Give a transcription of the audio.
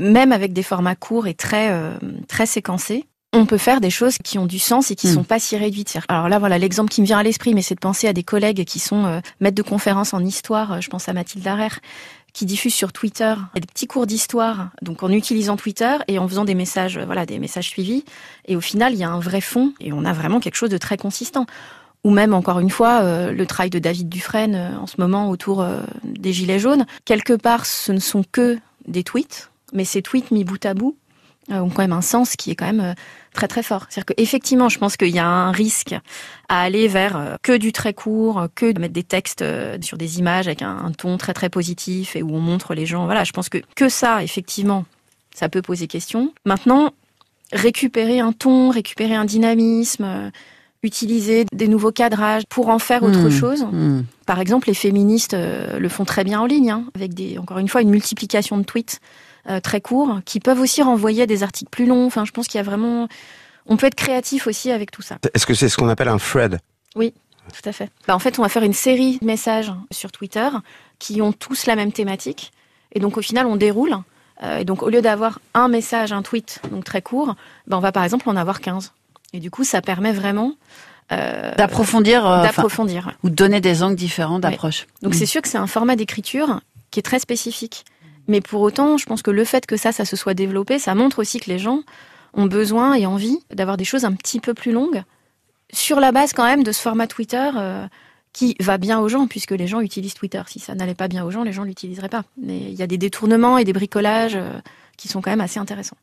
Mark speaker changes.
Speaker 1: même avec des formats courts et très euh, très séquencés, on peut faire des choses qui ont du sens et qui
Speaker 2: Mm.
Speaker 1: sont pas si réduites. Alors là, voilà, l'exemple qui me vient à l'esprit, mais c'est de penser à des collègues qui sont euh, maîtres de conférences en histoire. euh, Je pense à Mathilde Darer, qui diffuse sur Twitter des petits cours d'histoire, donc en utilisant Twitter et en faisant des messages, euh, voilà, des messages suivis. Et au final, il y a un vrai fond et on a vraiment quelque chose de très consistant. Ou même, encore une fois, euh, le travail de David Dufresne euh, en ce moment autour euh, des Gilets jaunes. Quelque part, ce ne sont que des tweets, mais ces tweets mis bout à bout euh, ont quand même un sens qui est quand même euh, très très fort. C'est-à-dire qu'effectivement, je pense qu'il y a un risque à aller vers euh, que du très court, que de mettre des textes sur des images avec un, ton très très positif et où on montre les gens. Voilà, je pense que que ça, effectivement, ça peut poser question. Maintenant, récupérer un ton, récupérer un dynamisme, utiliser des nouveaux cadrages pour en faire autre
Speaker 2: Hmm.
Speaker 1: chose.
Speaker 2: Hmm.
Speaker 1: Par exemple, les féministes euh, le font très bien en ligne, hein, avec des, encore une fois, une multiplication de tweets euh, très courts, qui peuvent aussi renvoyer à des articles plus longs. Enfin, je pense qu'il y a vraiment, on peut être créatif aussi avec tout ça.
Speaker 3: Est-ce que c'est ce qu'on appelle un thread?
Speaker 1: Tout à fait. Bah, en fait, on va faire une série de messages sur Twitter qui ont tous la même thématique, et donc au final, on déroule. Euh, et donc, au lieu d'avoir un message, un tweet, donc très court, bah, on va par exemple en avoir 15. Et du coup, ça permet vraiment euh,
Speaker 2: D'approfondir, euh, enfin, ou de donner des angles différents d'approche.
Speaker 1: Donc
Speaker 2: Mm.
Speaker 1: c'est sûr que c'est un format d'écriture qui est très spécifique. Mais pour autant, je pense que le fait que ça, ça se soit développé, ça montre aussi que les gens ont besoin et envie d'avoir des choses un petit peu plus longues, sur la base quand même de ce format Twitter euh, qui va bien aux gens, puisque les gens utilisent Twitter. Si ça n'allait pas bien aux gens, les gens l'utiliseraient pas. Mais il y a des détournements et des bricolages qui sont quand même assez intéressants.